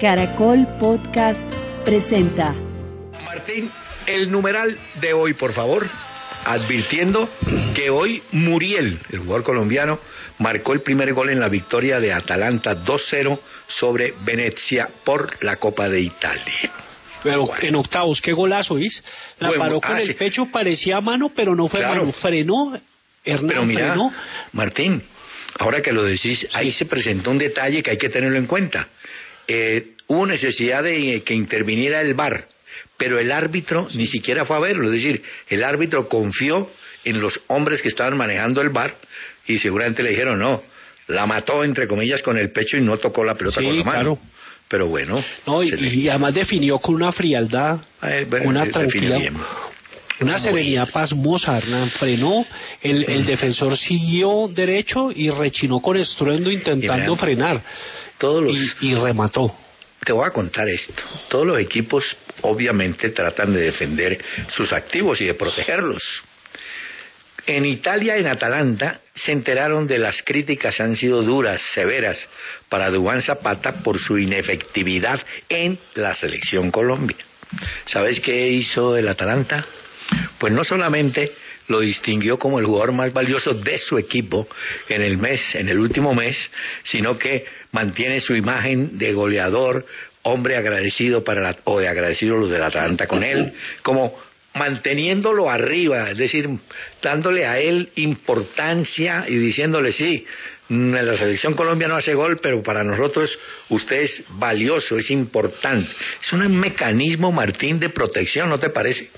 Caracol Podcast presenta. Martín, el numeral de hoy, por favor. Advirtiendo que hoy Muriel, el jugador colombiano, marcó el primer gol en la victoria de Atalanta 2-0 sobre Venecia por la Copa de Italia. Pero en octavos, qué golazo, ¿viste? La Bueno, paró con ah, el sí. pecho, parecía mano, pero no fue Claro. mano. Frenó, Hernán Pero mira, frenó. Martín, ahora que lo decís, ahí se presentó un detalle que hay que tenerlo en cuenta. Eh, hubo necesidad de eh, que interviniera el VAR, pero el árbitro ni siquiera fue a verlo. Es decir, el árbitro confió en los hombres que estaban manejando el VAR y seguramente le dijeron, no, la mató, entre comillas, con el pecho y no tocó la pelota Sí, con la mano. claro. Pero bueno, No, y, se le- y además definió con una frialdad, A ver, bueno, una tranquilidad, una serenidad pasmosa, Hernán. Frenó, el, el defensor siguió derecho y rechinó con estruendo intentando frenar. Todos los Y, y remató. Te voy a contar esto. Todos los equipos obviamente tratan de defender sus activos y de protegerlos. En Italia, en Atalanta, se enteraron de las críticas han sido duras, severas, para Dubán Zapata por su inefectividad en la selección Colombia. ¿Sabes qué hizo el Atalanta? Pues no solamente lo distinguió como el jugador más valioso de su equipo en el mes, en el último mes, sino que mantiene su imagen de goleador, hombre agradecido para la, o de agradecido los del Atalanta con él, como manteniéndolo arriba, es decir, dándole a él importancia y diciéndole sí, la selección Colombia no hace gol, pero para nosotros usted es valioso, es importante. Es un mecanismo, Martín, de protección, ¿no te parece?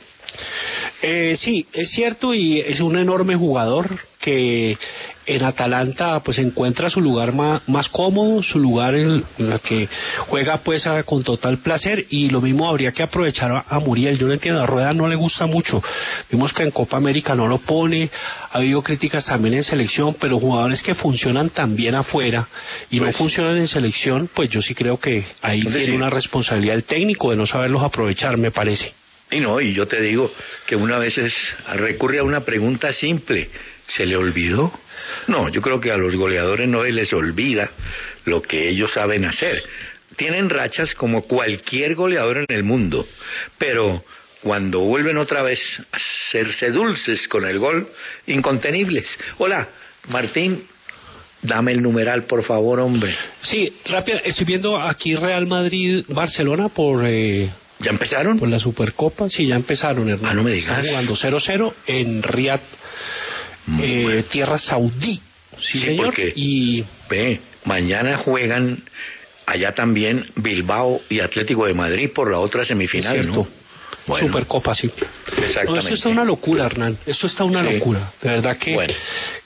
Eh, sí, es cierto y es un enorme jugador que en Atalanta pues encuentra su lugar más, más cómodo, su lugar en, en el que juega pues a- con total placer y lo mismo habría que aprovechar a, a Muriel. Yo no entiendo, a Rueda no le gusta mucho. Vimos que en Copa América no lo pone, ha habido críticas también en selección, pero jugadores que funcionan también afuera y no Pues- funcionan en selección, pues yo sí creo que ahí Es tiene una responsabilidad el técnico de no saberlos aprovechar, me parece. Y no, y yo te digo que una vez recurre a una pregunta simple. ¿Se le olvidó? No, yo creo que a los goleadores no les olvida lo que ellos saben hacer. Tienen rachas como cualquier goleador en el mundo, pero cuando vuelven otra vez a hacerse dulces con el gol, incontenibles. Hola, Martín, dame el numeral, por favor, hombre. Sí, rápido, estoy viendo aquí Real Madrid-Barcelona por, eh, ¿Ya empezaron? por la Supercopa. Sí, ya empezaron, hermano. Ah, no me digas. Están jugando 0-0 en Riyadh, eh, Bueno. tierra saudí. Sí, Sí, señor. porque- Y Ve, mañana juegan allá también Bilbao y Atlético de Madrid por la otra semifinal, es cierto. ¿no? Bueno, Supercopa, sí. No, exactamente. esto está una locura, Hernán. Esto está una Sí. locura. De verdad que, Bueno.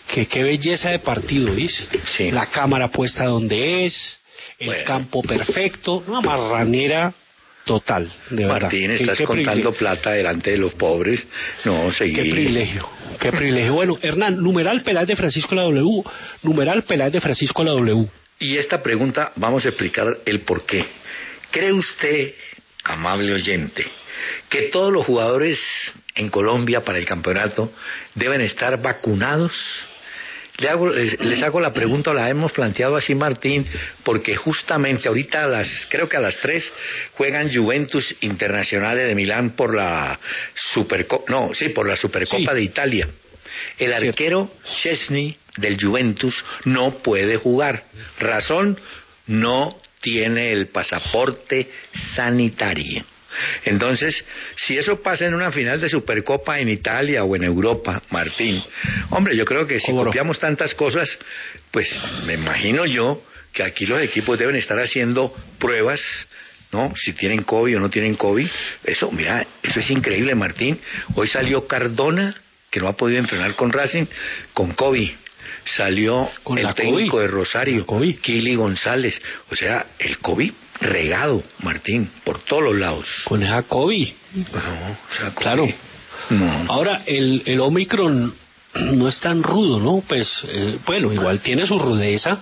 que qué belleza de partido, ¿viste? Sí. La cámara puesta donde es, el Bueno. campo perfecto, una marranera total, de. Martín, estás contando plata delante de los pobres. No, seguí. Qué privilegio, qué privilegio. Bueno, Hernán, numeral Peláez de Francisco la W, numeral Peláez de Francisco la W. Y esta pregunta vamos a explicar el por qué. ¿Cree usted, amable oyente, que todos los jugadores en Colombia para el campeonato deben estar vacunados? Le hago- les, hago la pregunta, la hemos planteado así Martín, porque justamente ahorita a las, creo que a las tres juegan Juventus Internacionales de Milán por la Supercopa, no, sí, por la Supercopa Sí. de Italia. El arquero Chesney del Juventus no puede jugar. Razón, no tiene el pasaporte sanitario. Entonces, si eso pasa en una final de Supercopa en Italia o en Europa, Martín, hombre, yo creo que si copiamos tantas cosas, pues me imagino yo que aquí los equipos deben estar haciendo pruebas, ¿no? Si tienen COVID o no tienen COVID. Eso, mira, eso es increíble, Martín. Hoy salió Cardona, que no ha podido entrenar con Racing, con COVID salió ¿Con el técnico COVID? de Rosario, Kili González. O sea, el COVID regado, Martín, por todos los lados. Con esa COVID. Claro. Ahora, el, el Omicron no es tan rudo, ¿no? Pues, eh, bueno, igual tiene su rudeza,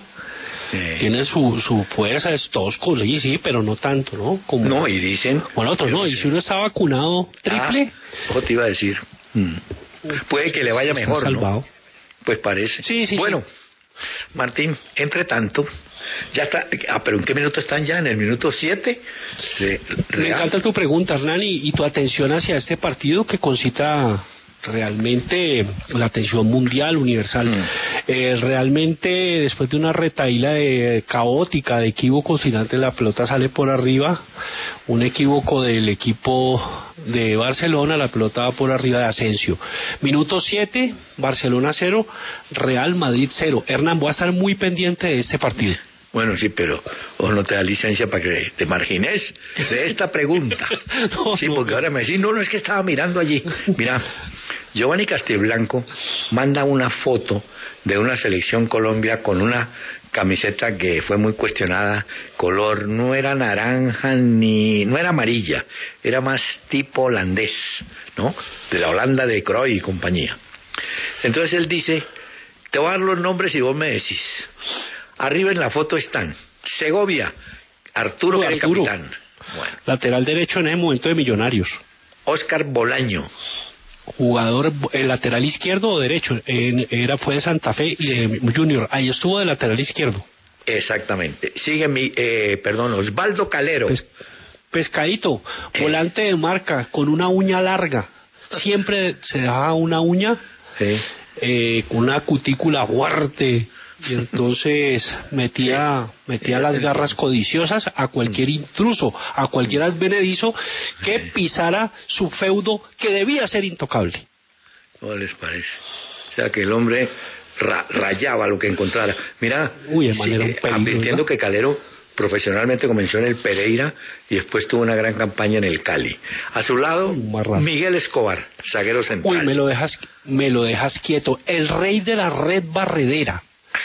tiene su, su fuerza, es tosco, sí, sí, pero no tanto, ¿no? Como, No, y dicen... Bueno, otros no, y si uno está vacunado triple, Ah, te iba a decir. Mm. Puede que le vaya mejor, ¿no? Pues parece. Sí, sí, Bueno, Martín, entre tanto, ya está. Ah, pero ¿en qué minuto están ya? ¿En el minuto 7? Me encanta tu pregunta, Hernán, y, y tu atención hacia este partido que concita realmente la atención mundial, universal. Mm. Eh, realmente, después de una retaíla de, caótica de equívocos, finalmente la pelota sale por arriba. Un equívoco del equipo de Barcelona, la pelota va por arriba de Asensio. Minuto 7, Barcelona 0, Real Madrid 0. Hernán, voy a estar muy pendiente de este partido. Bueno, sí, pero o no te da licencia para que te margines de esta pregunta. sí, porque ahora me decís, no, no, es que estaba mirando allí. Mira, Giovanni Castelblanco manda una foto de una selección Colombia con una camiseta que fue muy cuestionada, color no era naranja ni no era amarilla, era más tipo holandés, ¿no? De la Holanda de Croy y compañía. Entonces él dice, te voy a dar los nombres y vos me decís. Arriba en la foto están Segovia, Arturo, el Arturo. capitán, bueno, Lateral derecho en ese momento de Millonarios. Oscar Bolaño, Jugador, el lateral izquierdo o derecho, en- era, fue de Santa Fe y de Junior. Ahí estuvo de lateral izquierdo. exactamente. Sigue mi, eh, perdón, Osvaldo Calero. Pescadito, Eh. volante de marca, con una uña larga. Siempre se dejaba una uña eh, con una cutícula fuerte. Y entonces metía, metía las garras codiciosas a cualquier intruso, a cualquier advenedizo que pisara su feudo que debía ser intocable. ¿Cómo les parece? O sea, que el hombre ra- rayaba lo que encontrara. Mira, Uy, de manera un peligro, advirtiendo que Calero profesionalmente comenzó en el Pereira y después tuvo una gran campaña en el Cali. A su lado, Miguel Escobar, zaguero central. Uy, me lo dejas, me lo dejas quieto. El rey de la red barredera.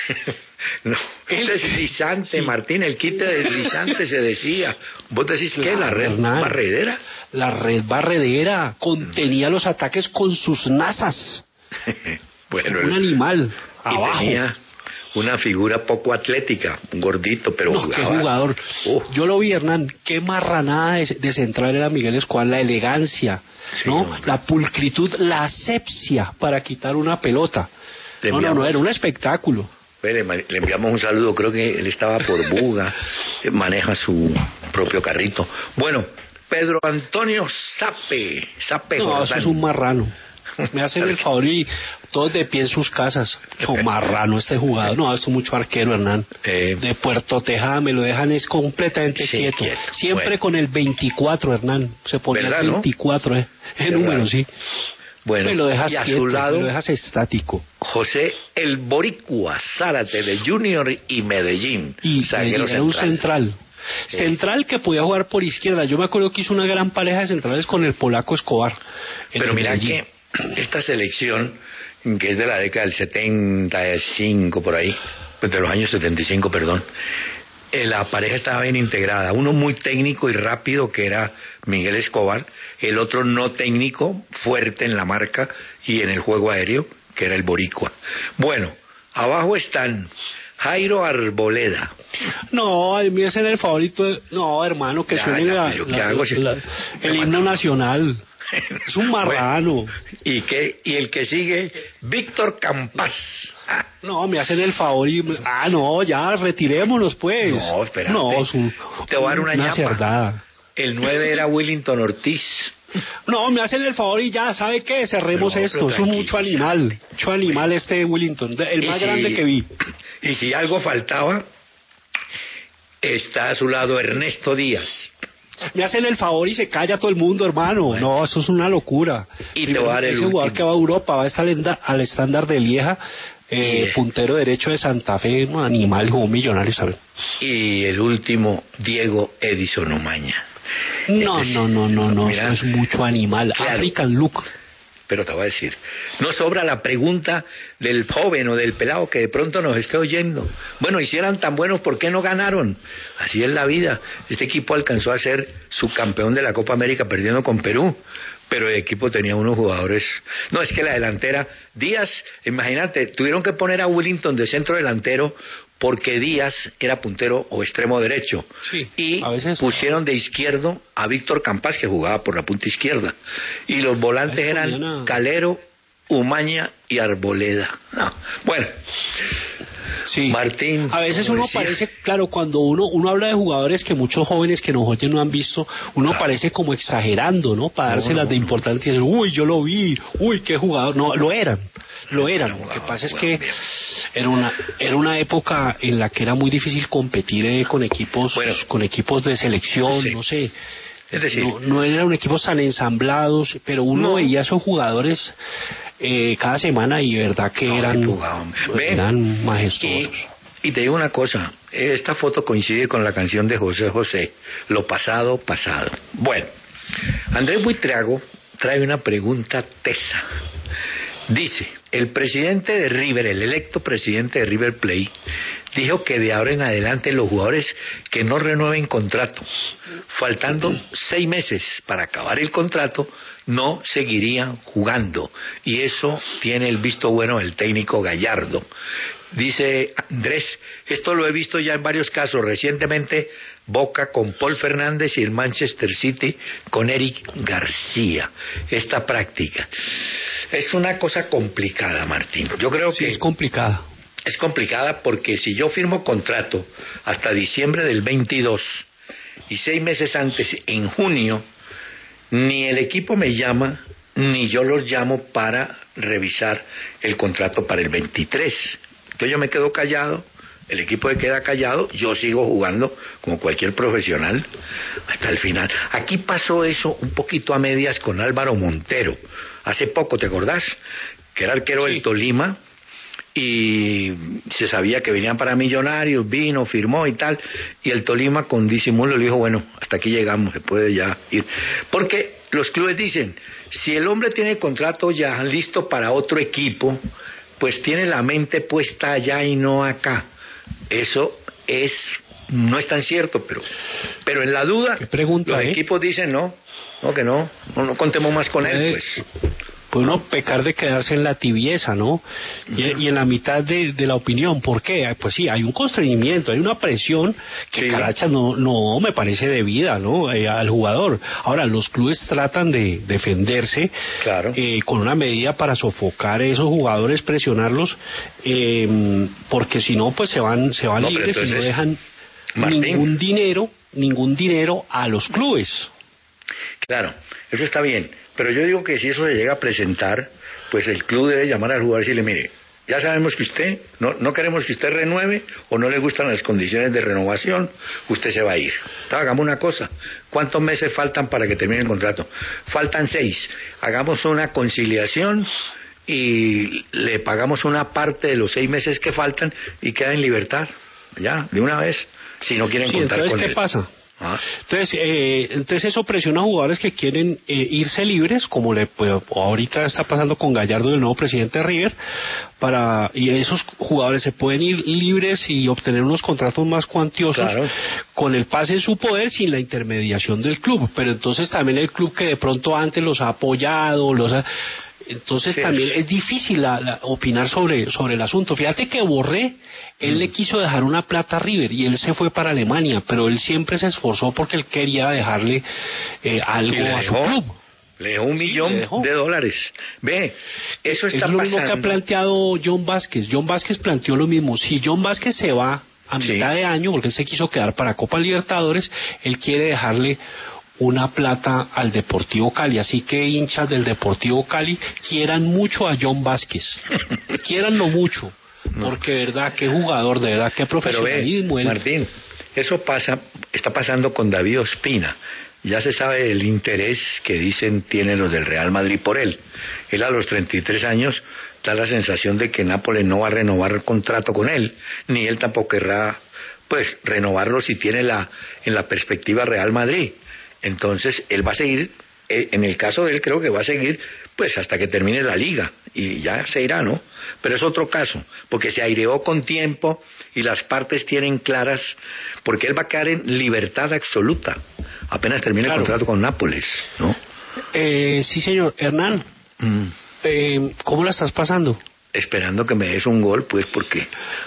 No, deslizante, Martín, el quite deslizante se decía. ¿Vos decís que la red Hernán. barredera? La red barredera contenía los ataques con sus nazas. Bueno, Un el- animal. y Abajo. tenía una figura poco atlética, un gordito, pero No, qué jugador. Yo lo vi, Hernán. Qué marranada de, de central era Miguel Escobar. La elegancia, ¿no? La pulcritud, la asepsia para quitar una pelota. No, no, no, era un espectáculo. Ve, Le, enviamos un saludo, creo que él estaba por Buga, eh, maneja su propio carrito. Bueno, Pedro Antonio Sape, Sape No, eso es un marrano. Me hacen el favor y todos de pie en sus casas. No, marrano este jugador. No, es mucho arquero, Hernán. de Puerto Tejada me lo dejan es completamente Sí, quieto. quieto. Siempre Bueno. con el 24, Hernán. Se ponía ¿Verdad, el no? 24, ¿eh? ¿Verdad? número, sí. Bueno, me lo dejas y a su lado- me lo dejas estático. José El Boricua Zárate de Junior y Medellín, Y era un central. central. Central que podía jugar por izquierda. Yo me acuerdo que hizo una gran pareja de centrales con el polaco Escobar. Pero mira Medellín. que esta selección, que es de la década del 75 por ahí, de los años 75, perdón, la pareja estaba bien integrada. Uno muy técnico y rápido, que era Miguel Escobar, el otro no técnico, fuerte en la marca y en el juego aéreo, que era el Boricua. Bueno, abajo están Jairo Arboleda. No, a mí ese era el favorito. No, hermano, que Ya, suene ya, la- pero ¿qué la- hago si- la- el himno nacional. Es un marrano. ¿Y, qué? y el que sigue, Víctor Campas. Ah, No, me hacen el favor y... Ah, no, ya, retirémonos, pues. No, espérate. No, su- Te voy a dar una ñapa. cerdada. El 9 era Willington Ortiz. No, me hacen el favor y ya, ¿sabe qué? Cerremos No, esto. Es un mucho animal. Mucho animal este Willington. El más si- grande que vi. Y si algo faltaba, está a su lado Ernesto Díaz. Me hacen el favor y se calla todo el mundo, hermano. No, eso es una locura. Y te voy a dar el Ese jugador que va a Europa va a estar al estándar de Lieja, eh, puntero derecho de Santa Fe, un animal, jugó millonario, ¿sabes? Y el último, Diego Edison Omaña. No, Este es- no, no, no, no, eso es mucho animal. Claro. African look. Pero te voy a decir, no sobra la pregunta del joven o del pelado que de pronto nos esté oyendo. Bueno, y si eran tan buenos, ¿por qué no ganaron? Así es la vida. Este equipo alcanzó a ser subcampeón de la Copa América perdiendo con Perú, pero el equipo tenía unos jugadores. No, es que la delantera, Díaz, imagínate, tuvieron que poner a Willington de centro delantero porque Díaz era puntero o extremo derecho. Sí, y a veces- pusieron de izquierdo a Víctor Campas que jugaba por la punta izquierda. Y los volantes eran. Calero, Umaña y Arboleda. No, Bueno, Sí. Martín. A veces uno decía, parece, claro, cuando uno uno habla de jugadores que muchos jóvenes que nos oyen no han visto, uno parece como exagerando, ¿no? Para dárselas no, de importancia y decir, uy, yo lo vi, uy, qué jugador. No, lo eran, lo eran. Lo que pasa es que era una era una época en la que era muy difícil competir eh, con equipos Bueno. con equipos de selección, Sí. no sé. Es decir, no, no eran equipos tan ensamblados, pero uno No. veía a esos jugadores eh, cada semana y verdad que No, eran. Ve, eran majestuosos. Y, y te digo una cosa, esta foto coincide con la canción de José José, Lo pasado, pasado. Bueno, Andrés Buitrago trae una pregunta tesa. Dice, el presidente de River, el electo presidente de River Plate, dijo que de ahora en adelante los jugadores que no renueven contrato, faltando seis meses para acabar el contrato, no seguirían jugando. Y eso tiene el visto bueno del técnico Gallardo. Dice Andrés, esto lo he visto ya en varios casos. Recientemente Boca con Paul Fernández y el Manchester City con Eric García. Esta práctica. Es una cosa complicada, Martín. Yo creo Sí, que es complicada. es complicada porque si yo firmo contrato hasta diciembre del 22 y seis meses antes, en junio, ni el equipo me llama, ni yo los llamo para revisar el contrato para el 23. Entonces yo me quedo callado, el equipo se queda callado, yo sigo jugando como cualquier profesional hasta el final. Aquí pasó eso un poquito a medias con Álvaro Montero. Hace poco, ¿te acordás? Que era arquero del Tolima y se sabía que venían para Millonarios, vino, firmó y tal, y el Tolima con disimulo le dijo, bueno, hasta aquí llegamos, se puede ya ir. Porque los clubes dicen, si el hombre tiene contrato ya listo para otro equipo, pues tiene la mente puesta allá y no acá. Eso es no es tan cierto, pero pero en la duda ¿Qué pregunta, los eh? equipos dicen no, no que no, no, no contemos más con él, Puede- pues. Puede uno pecar de quedarse en la tibieza, ¿no? Y, y en la mitad de, de la opinión. ¿Por qué? Ay, Pues sí, hay un constreñimiento, hay una presión que Sí. Carachas no, no me parece debida, ¿no? Eh, al jugador. Ahora, los clubes tratan de defenderse Claro. eh, con una medida para sofocar a esos jugadores, presionarlos, eh, porque si no, pues se van, se van No, libres y no dejan Martín. ningún dinero, ningún dinero a los clubes. Claro, eso está bien, pero yo digo que si eso se llega a presentar, pues el club debe llamar al jugador y decirle, mire, ya sabemos que usted, no, no queremos que usted renueve o no le gustan las condiciones de renovación, usted se va a ir. Entonces, hagamos una cosa, ¿cuántos meses faltan para que termine el contrato? Faltan seis, hagamos una conciliación y le pagamos una parte de los seis meses que faltan y queda en libertad, ya, de una vez, si no quieren Sí, contar entonces, con ¿qué él. pasa? Ah. Entonces, eh, entonces eso presiona a jugadores que quieren eh, irse libres, como le pues, ahorita está pasando con Gallardo, el nuevo presidente de River, para y esos jugadores se pueden ir libres y obtener unos contratos más cuantiosos Claro. con el pase en su poder sin la intermediación del club. Pero entonces también el club que de pronto antes los ha apoyado, los ha entonces Sí, también es- es difícil la- la- opinar sobre, sobre el asunto. Fíjate que Borré, él Mm. le quiso dejar una plata a River y él se fue para Alemania, pero él siempre se esforzó porque él quería dejarle eh, algo a su club. Le dejó un Sí, millón de dólares. Ve, eso está es lo mismo que ha planteado John Vázquez. John Vázquez planteó lo mismo. Si John Vázquez se va a Sí. mitad de año, porque él se quiso quedar para Copa Libertadores, él quiere dejarle una plata al Deportivo Cali. Así que hinchas del Deportivo Cali quieran mucho a John Vázquez. Quieranlo mucho. Porque verdad, qué jugador, de verdad, qué Pero ve, profesionalismo. Martín, eso pasa, está pasando con David Ospina. Ya se sabe el interés que dicen tienen los del Real Madrid por él. Él a los 33 años da la sensación de que Nápoles no va a renovar el contrato con él, ni él tampoco querrá pues renovarlo si tiene la en la perspectiva Real Madrid. Entonces, él va a seguir eh, en el caso de él creo que va a seguir pues hasta que termine la liga y ya se irá, ¿no? Pero es otro caso, porque se aireó con tiempo y las partes tienen claras, porque él va a quedar en libertad absoluta apenas termine Claro. el contrato con Nápoles, ¿no? Eh, sí, señor. Hernán, Mm, eh, ¿cómo la estás pasando? Esperando que me des un gol, pues porque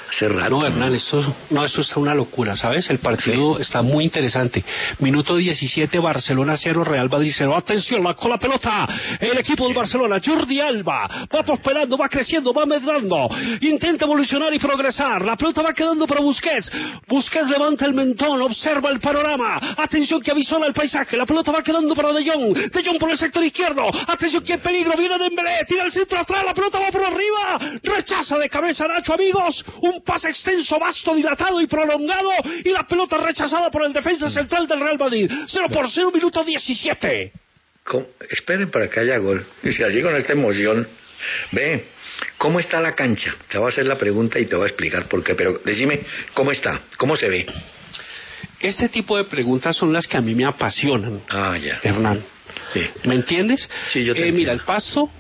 hace rato. No, Hernán, esto, no, esto está una locura, ¿sabes? El partido está muy interesante. Minuto 17, Barcelona 0, Real Madrid 0. Atención, la, con la pelota, el equipo del Barcelona, Jordi Alba, va prosperando, va creciendo, va medrando, intenta evolucionar y progresar. La pelota va quedando para Busquets. Busquets levanta el mentón, observa el panorama. Atención que avisora el paisaje. La pelota va quedando para De Jong. De Jong por el sector izquierdo. Atención que peligro, viene Dembélé, tira el centro atrás, la pelota va por arriba. Rechaza de cabeza Nacho, amigos. Un pase extenso, vasto, dilatado y prolongado. Y la pelota rechazada por el defensa central del Real Madrid. 0 por 0, minuto 17. ¿Cómo? Esperen para que haya gol. Y si así con esta emoción. Ve, ¿cómo está la cancha? Te voy a hacer la pregunta y te voy a explicar por qué, pero decime, ¿cómo está? ¿Cómo se ve? Este tipo de preguntas son las que a mí me apasionan, Ah, ya. Hernán. Sí. ¿Me entiendes? Sí, yo te Eh, entiendo. Mira, el paso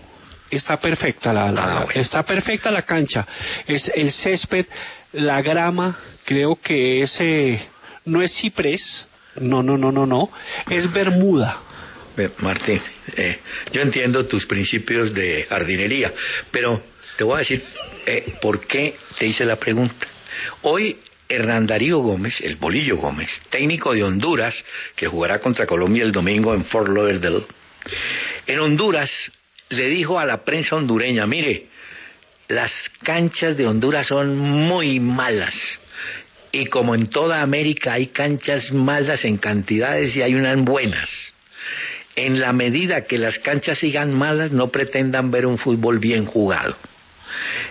está perfecta, la, la- Ah, bueno. está perfecta la cancha. Es el césped, la grama, creo que es eh, no es ciprés, no, no, no, no, no, es bermuda. Martín, eh, yo entiendo tus principios de jardinería, pero te voy a decir eh, por qué te hice la pregunta. Hoy Hernán Darío Gómez, el Bolillo Gómez, técnico de Honduras, que jugará contra Colombia el domingo en Fort Lauderdale, en Honduras le dijo a la prensa hondureña, mire, las canchas de Honduras son muy malas. Y como en toda América hay canchas malas en cantidades y hay unas buenas. En la medida que las canchas sigan malas, no pretendan ver un fútbol bien jugado.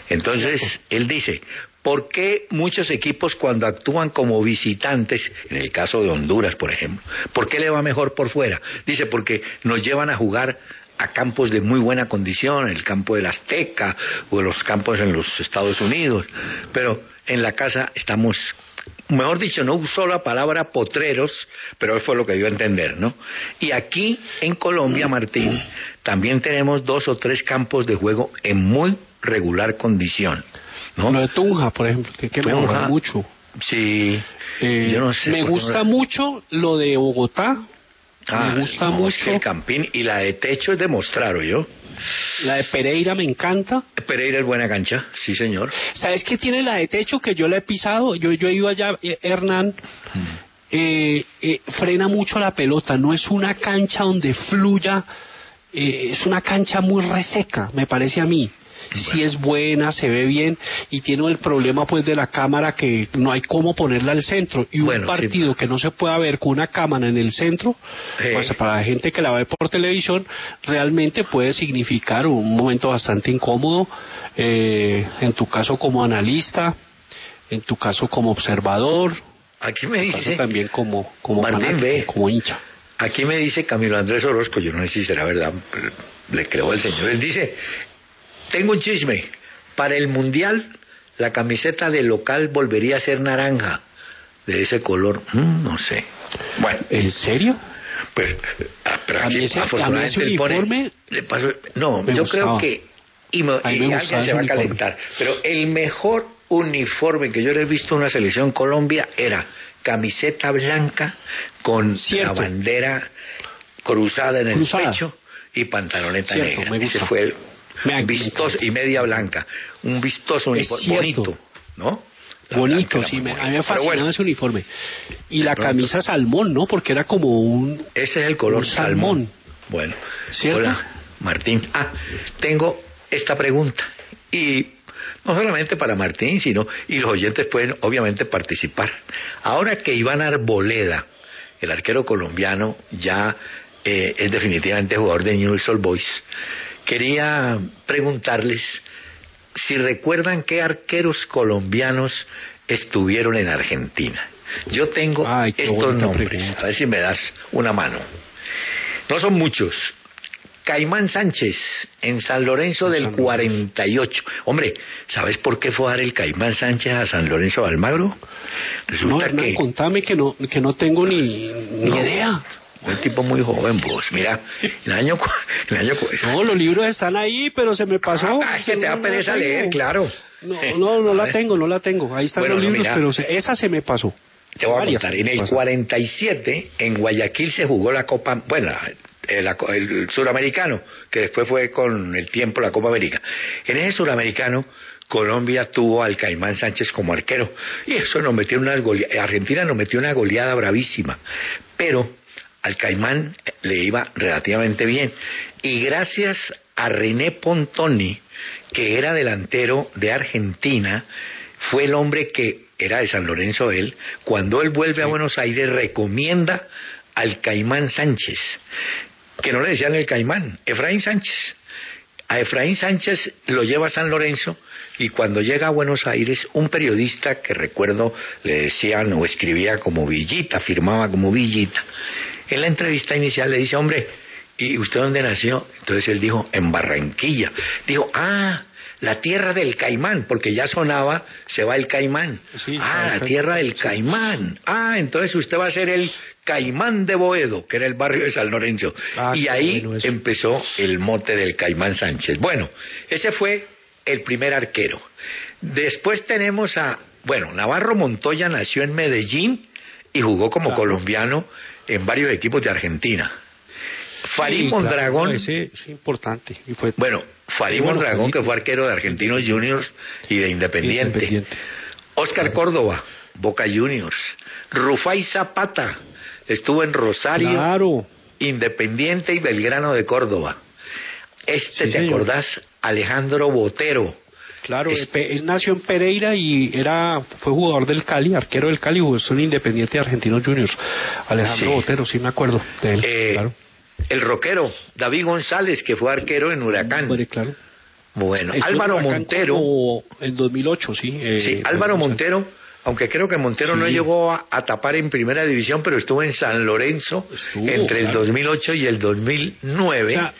Entonces, él dice, ¿por qué muchos equipos cuando actúan como visitantes, en el caso de Honduras, por ejemplo, ¿por qué le va mejor por fuera? Dice, porque nos llevan a jugar a campos de muy buena condición, el campo del Azteca o los campos en los Estados Unidos, pero en la casa estamos mejor dicho, no usó la palabra potreros, pero eso fue lo que dio a entender, ¿no? Y aquí en Colombia, Martín, también tenemos dos o tres campos de juego en muy regular condición, ¿no? Lo de Tunja, por ejemplo, que que Tunja. mucho. Sí, Eh, yo no sé. me gusta no- mucho lo de Bogotá. Ah, me gusta no, es mucho. que el Campín y la de techo es de mostrar, yo. La de Pereira me encanta. Pereira es buena cancha, sí señor. ¿Sabes qué tiene la de techo que yo la he pisado? Yo, yo he ido allá, eh, Hernán. eh, eh, frena mucho la pelota. No es una cancha donde fluya. eh, es una cancha muy reseca, me parece a mí. Si es buena, se ve bien y tiene el problema pues de la cámara que no hay cómo ponerla al centro y un Bueno, sí. partido que no se pueda ver con una cámara en el centro, Sí. pues para la gente que la ve por televisión realmente puede significar un momento bastante incómodo eh, en tu caso como analista, en tu caso como observador, Aquí me dice, también como como fanático, como hincha. aquí me dice Camilo Andrés Orozco, yo no sé si será verdad, le creo al señor. Él dice, tengo un chisme, para el Mundial la camiseta de local volvería a ser naranja, de ese color, Mm, no sé. Bueno, ¿En serio? pues, pero aquí ese- afortunadamente ese pone- uniforme le paso- no, yo gustaba. creo que y, me- y alguien se va a calentar, pero el mejor uniforme que yo le he visto en una selección Colombia era camiseta blanca con Cierto. la bandera cruzada en el Cruzada. pecho y pantaloneta Cierto, negra. Ese fue el Vistoso y media blanca, un vistoso uniforme bonito, ¿no? La Bonito, blanca sí, me, a mí me fascinaba bueno, ese uniforme. Y la pronto- camisa salmón, ¿no? Porque era como un... Ese es el color salmón. salmón. Bueno, ¿Cierto? hola, Martín. Ah, tengo esta pregunta. Y no solamente para Martín, sino, y los oyentes pueden obviamente participar. Ahora que Iván Arboleda el arquero colombiano, ya eh, es definitivamente jugador de Newell's Old Boys, quería preguntarles si recuerdan qué arqueros colombianos estuvieron en Argentina. Yo tengo estos nombres, a ver si me das una mano. No son muchos. Caimán Sánchez en San Lorenzo del 48. Hombre, ¿sabes por qué fue a dar el Caimán Sánchez a San Lorenzo de Almagro? Resulta no, que... contame que no, que no tengo ni, ni idea. Un tipo muy joven, vos. Mira, el año, el año. No, los libros están ahí, pero se me pasó. Ah, es que te da pereza leer, claro. No, no, no la tengo, no la tengo. Ahí están los libros, pero esa se me pasó. Te voy a contar. En el 47, en Guayaquil se jugó la Copa. Bueno, el, el, suramericano, que después fue con el tiempo la Copa América. En ese suramericano, Colombia tuvo al Caimán Sánchez como arquero. Y eso nos metió una Argentina nos metió una goleada bravísima. Pero al Caimán le iba relativamente bien. Y gracias a René Pontoni, que era delantero de Argentina, fue el hombre que era de San Lorenzo él, cuando él vuelve a Buenos Aires recomienda al Caimán Sánchez, que no le decían el Caimán, Efraín Sánchez. A Efraín Sánchez lo lleva a San Lorenzo y cuando llega a Buenos Aires, un periodista que recuerdo le decían o escribía como Villita, firmaba como Villita, en la entrevista inicial le dice, hombre, ¿y usted dónde nació? Entonces él dijo, en Barranquilla. Dijo, ah, la tierra del caimán, porque ya sonaba, se va el caimán. ah, la tierra del caimán. Ah, entonces usted va a ser el caimán de Boedo, que era el barrio de San Lorenzo. Ah, y ahí empezó el mote del caimán Sánchez. Bueno, ese fue el primer arquero. Después tenemos a, bueno, Navarro Montoya nació en Medellín y jugó como colombiano en varios equipos de Argentina. Farid Mondragón. es importante. bueno, Farid Mondragón, que fue arquero de Argentinos Juniors y de Independiente. Oscar Córdoba, Boca Juniors. Rufai Zapata, estuvo en Rosario, Independiente y Belgrano de Córdoba. Este, ¿te acordás? Alejandro Botero, Claro, él nació en Pereira y era fue jugador del Cali, arquero del Cali, es un independiente de Argentinos Juniors. Alejandro Botero, sí me acuerdo de él. Eh, claro. El rockero, David González, que fue arquero en Huracán. claro. Bueno, Álvaro Montero. En 2008, sí. Eh, sí, Álvaro Montero, aunque creo que Montero no llegó a, tapar en primera división, pero estuvo en San Lorenzo entre el 2008 y el 2009.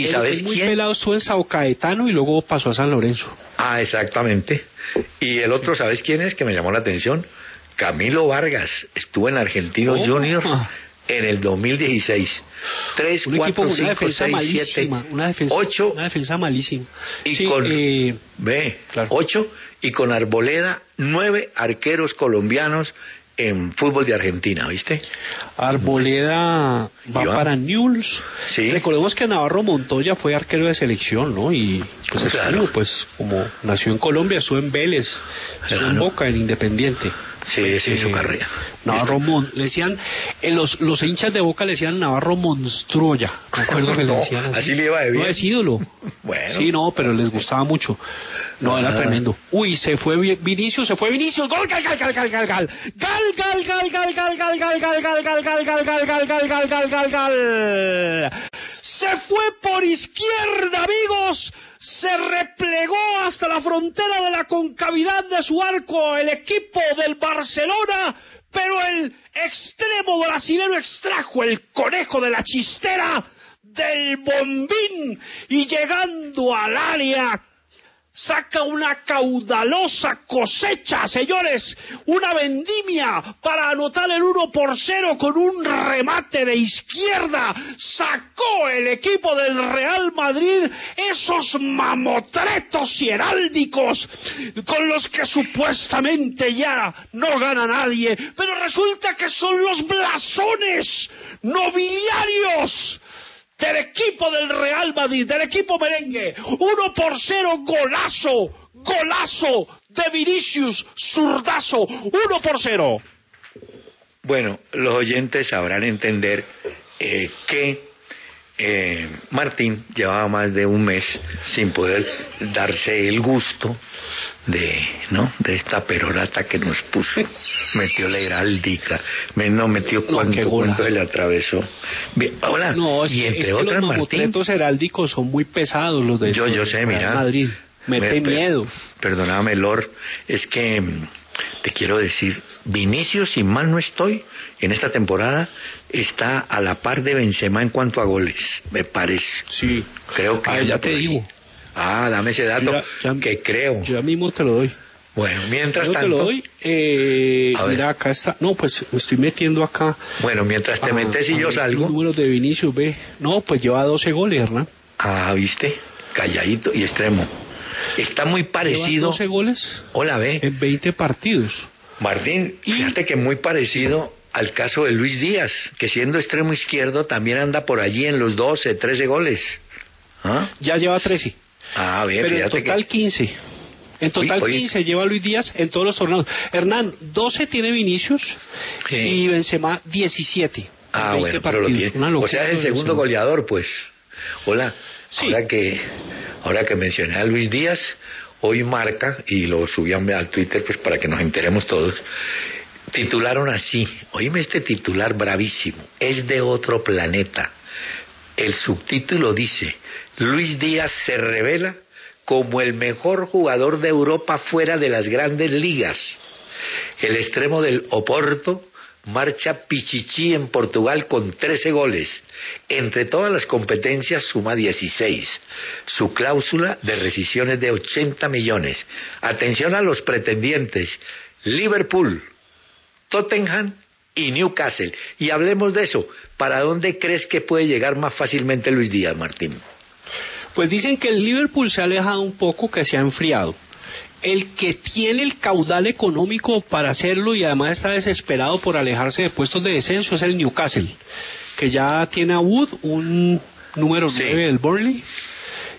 ¿Y sabes muy pelado estuvo en Sao Caetano y luego pasó a San Lorenzo. Ah, exactamente. Y el otro, ¿sabes quién es? Que me llamó la atención. Camilo Vargas estuvo en Argentinos Juniors en el 2016. 3, 4, 5, 6, 7, una defensa, 8. Una defensa malísima. Y con, eh, ve, claro. 8 y con Arboleda, 9 arqueros colombianos en fútbol de Argentina, ¿viste? Arboleda va para Newell's. Sí. Recordemos que Navarro Montoya fue arquero de selección, ¿no? Y pues, claro. pues como nació en Colombia, estuvo en Vélez, estuvo en Boca, en Independiente. Sí, sí, su eh, carrera. Navarro Mon, le decían, los, los hinchas de Boca le decían Navarro Monstruoya. Me acuerdo que le decían así. le iba de bien. No es ídolo. bueno. Sí, no, pero les gustaba mucho. No, era tremendo. Uy, se fue Vinicius, se fue Vinicius. Gol, gal, gal, gal, gal, gal, gal. Gal, gal, gal, gal, gal, gal, gal, gal, gal, gal, gal, gal, gal, gal, gal, gal, gal, gal. Se fue por izquierda, amigos se replegó hasta la frontera de la concavidad de su arco el equipo del Barcelona, pero el extremo brasileño extrajo el conejo de la chistera del bombín y llegando al área saca una caudalosa cosecha, señores, una vendimia para anotar el 1 por 0 con un remate de izquierda. Sacó el equipo del Real Madrid esos mamotretos heráldicos con los que supuestamente ya no gana nadie, pero resulta que son los blasones nobiliarios del equipo del Real Madrid, del equipo merengue. Uno por cero, golazo, golazo de Vinicius, zurdazo, uno por cero. Bueno, los oyentes sabrán entender eh, que eh, Martín llevaba más de un mes sin poder darse el gusto de, ¿no? De esta perorata que nos puso. Metió la heráldica, me, no metió cuánto, cuánto se le atravesó. Bien, hola, No, es, y entre es que otras, los Martín, heráldicos son muy pesados los de yo, yo sé, mira. Madrid. Mete Me- miedo. Perdóname, Lord, es que mm, te quiero decir, Vinicius, si mal no estoy, en esta temporada está a la par de Benzema en cuanto a goles, me parece. Sí. Creo que Ah, ya te digo. Ah, dame ese dato, Ya- ya- que creo. Yo ya mismo te lo doy. Bueno, mientras Yo te tanto, lo doy. Eh, mira, acá está. No, pues me estoy metiendo acá. bueno, mientras te a- metes y a yo ver salgo, Los números de Vinicius, ve. No, pues lleva 12 goles, ¿verdad? ah, viste, calladito y extremo. Está muy parecido. 12 goles Hola, ve. en 20 partidos. Martín, fíjate que muy parecido al caso de Luis Díaz, que siendo extremo izquierdo también anda por allí en los 12, 13 goles. ¿Ah? Ya lleva 13. Ah, bien, Pero en fíjate total que... 15. En total Oye, oye. 15 lleva Luis Díaz en todos los torneos. Hernán, 12 tiene Vinicius Sí. y Benzema 17. en Ah, 20 bueno, pero lo tiene. O sea, es el segundo goleador, pues. Hola, Sí. ahora que ahora que mencioné a Luis Díaz, hoy marca, y lo subí a- al Twitter pues para que nos enteremos todos, titularon así, oíme este titular bravísimo, es de otro planeta. El subtítulo dice, Luis Díaz se revela como el mejor jugador de Europa fuera de las grandes ligas. El extremo del Oporto marcha Pichichi en Portugal con 13 goles. Entre todas las competencias suma 16. Su cláusula de rescisión es de 80 millones. Atención a los pretendientes. Liverpool, Tottenham y Newcastle. Y hablemos de eso. ¿Para dónde crees que puede llegar más fácilmente Luis Díaz, Martín? Pues dicen que el Liverpool se ha alejado un poco, que se ha enfriado. El que tiene el caudal económico para hacerlo y además está desesperado por alejarse de puestos de descenso es el Newcastle, que ya tiene a Wood, un número 9 del Burnley,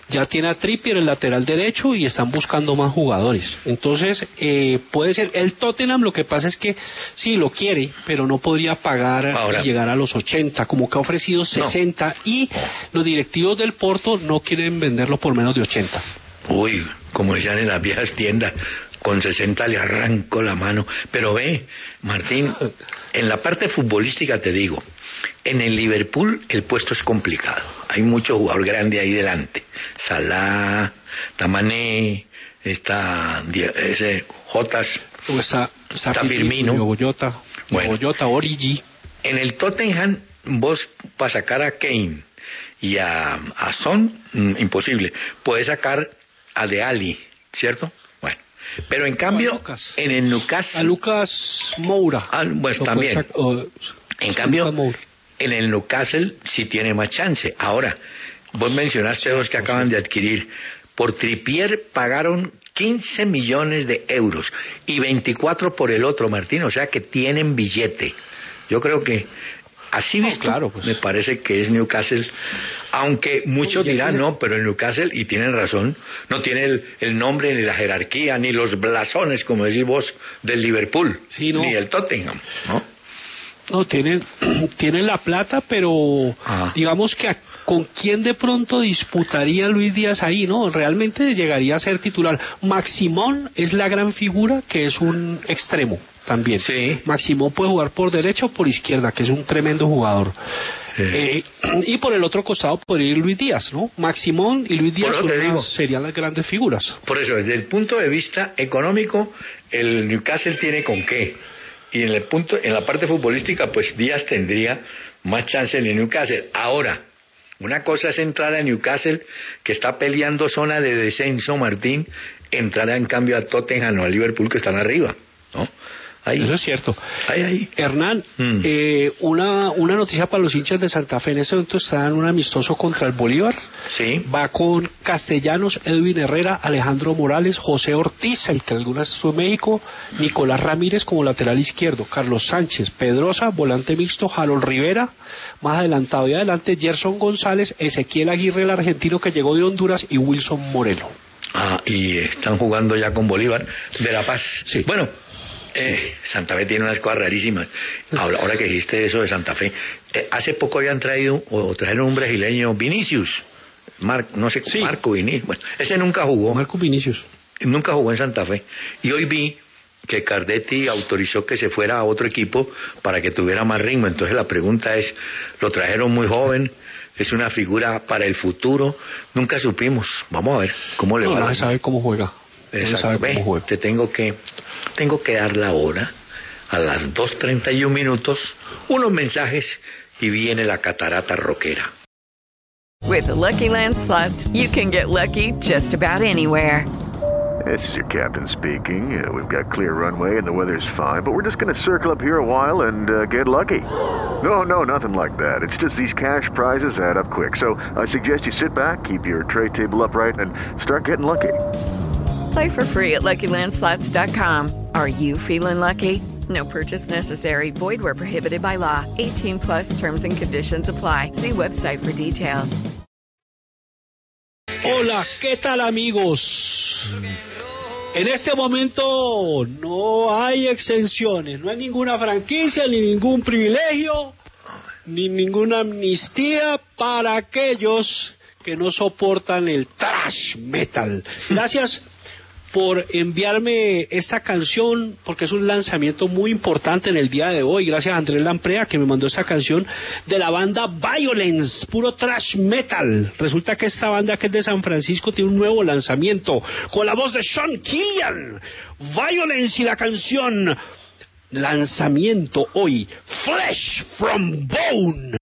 ya tiene a Trippier el lateral derecho y están buscando más jugadores. Entonces, eh, puede ser, el Tottenham lo que pasa es que sí lo quiere, pero no podría pagar Ahora- y llegar a los 80, como que ha ofrecido 60 y los directivos del Porto no quieren venderlo por menos de 80. Uy, como decían en las viejas tiendas, con 60 le arranco la mano. Pero ve, Martín, en la parte futbolística te digo, en el Liverpool el puesto es complicado. Hay mucho jugador grande ahí delante. Salah, Tamané, está ese Jotas, está, Firmino. Goyota, Bueno. Goyota, Origi. En el Tottenham, vos para sacar a Kane y a, a Son, mm, imposible. Puedes sacar a De Ali, ¿cierto? Bueno. Pero en cambio, Lucas. en el Newcastle. A Lucas Moura. Ah, pues también. puede sac- o- En cambio, en el Newcastle sí tiene más chance. Ahora, vos mencionaste dos que acaban de adquirir. Por Tripier pagaron 15 millones de euros y 24 por el otro, Martín. O sea que tienen billete. Yo creo que así visto, claro, pues. me parece que es Newcastle. Aunque muchos dirán, no, pero el Newcastle, y tienen razón, no tiene el, el nombre ni la jerarquía, ni los blasones, como decís vos, del Liverpool, Sí, no. ni el Tottenham. ¿no? No, tienen, tienen la plata, pero Ah. digamos que a- con quién de pronto disputaría Luis Díaz ahí, ¿no? Realmente llegaría a ser titular. Maximón es la gran figura que es un extremo también. Sí. Maximón puede jugar por derecha o por izquierda, que es un tremendo jugador. Eh, y por el otro costado podría ir Luis Díaz, ¿no? Maximón y Luis Díaz digo. serían las grandes figuras. Por eso, desde el punto de vista económico, el Newcastle tiene con qué. Y en el punto, en la parte futbolística, pues Díaz tendría más chance en el Newcastle. Ahora, una cosa es entrar a Newcastle, que está peleando zona de descenso, Martín, entrará en cambio a Tottenham o a Liverpool, que están arriba. Ahí, Eso es cierto. ahí, ahí. Hernán, Mm. eh, una, una noticia para los hinchas de Santa Fe. En ese momento está en un amistoso contra el Bolívar. Sí. Va con Castellanos, Edwin Herrera, Alejandro Morales, José Ortiz, el que algunas en México, Nicolás Ramírez como lateral izquierdo, Carlos Sánchez, Pedrosa, volante mixto, Harold Rivera, más adelantado y adelante, Gerson González, Ezequiel Aguirre, el argentino que llegó de Honduras, y Wilson Morelo. Ah, y están jugando ya con Bolívar de La Paz. Sí. Bueno, Eh, Santa Fe tiene unas cosas rarísimas. Ahora, ahora que dijiste eso de Santa Fe, eh, hace poco habían traído o trajeron un brasileño, Vinicius. Mar, no sé, Marco Vinicius. Bueno, ese nunca jugó. Marco Vinicius. Nunca jugó en Santa Fe. Y hoy vi que Cardetti autorizó que se fuera a otro equipo para que tuviera más ritmo. Entonces la pregunta es, lo trajeron muy joven, es una figura para el futuro, nunca supimos. Vamos a ver cómo le no, va. No se sabe cómo juega. Exacto. Ve. Te tengo que, tengo que dar la hora a las 2.31 minutos, unos mensajes y viene la catarata rockera. With the Lucky Land slots, you can get lucky just about anywhere. This is your captain speaking. Uh, we've got clear runway and the weather's fine, but we're just going to circle up here a while and uh, get lucky. No, no, nothing like that. It's just these cash prizes add up quick. So I suggest you sit back, keep your tray table upright, and start getting lucky. Play for free at LuckyLandSlots.com. Are you feeling lucky? No purchase necessary. Void where prohibited by law. 18 plus terms and conditions apply. See website for details. Hola, ¿qué tal amigos? En este momento no hay exenciones, no hay ninguna franquicia ni ningún privilegio ni ninguna amnistía para aquellos que no soportan el trash metal. Gracias por enviarme esta canción, porque es un lanzamiento muy importante en el día de hoy. Gracias a Andrés Lamprea que me mandó esta canción de la banda Violence, puro trash metal. Resulta que esta banda que es de San Francisco tiene un nuevo lanzamiento con la voz de Sean Killian. Violence y la canción lanzamiento hoy, Flesh from Bone.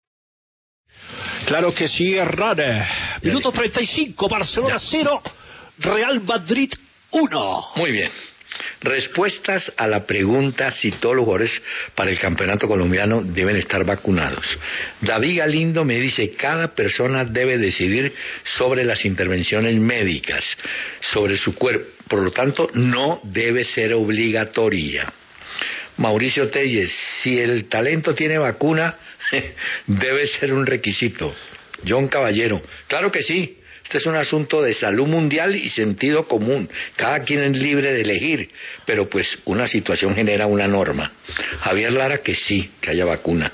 Claro que sí, Herrera. Minuto 35, Barcelona 0, Real Madrid 1. Muy bien. Respuestas a la pregunta si todos los jugadores para el campeonato colombiano deben estar vacunados. David Galindo me dice, cada persona debe decidir sobre las intervenciones médicas, sobre su cuerpo, por lo tanto no debe ser obligatoria. Mauricio Telles, si el talento tiene vacuna, debe ser un requisito. John Caballero, claro que sí, este es un asunto de salud mundial y sentido común. Cada quien es libre de elegir, pero pues una situación genera una norma. Javier Lara, que sí, que haya vacuna.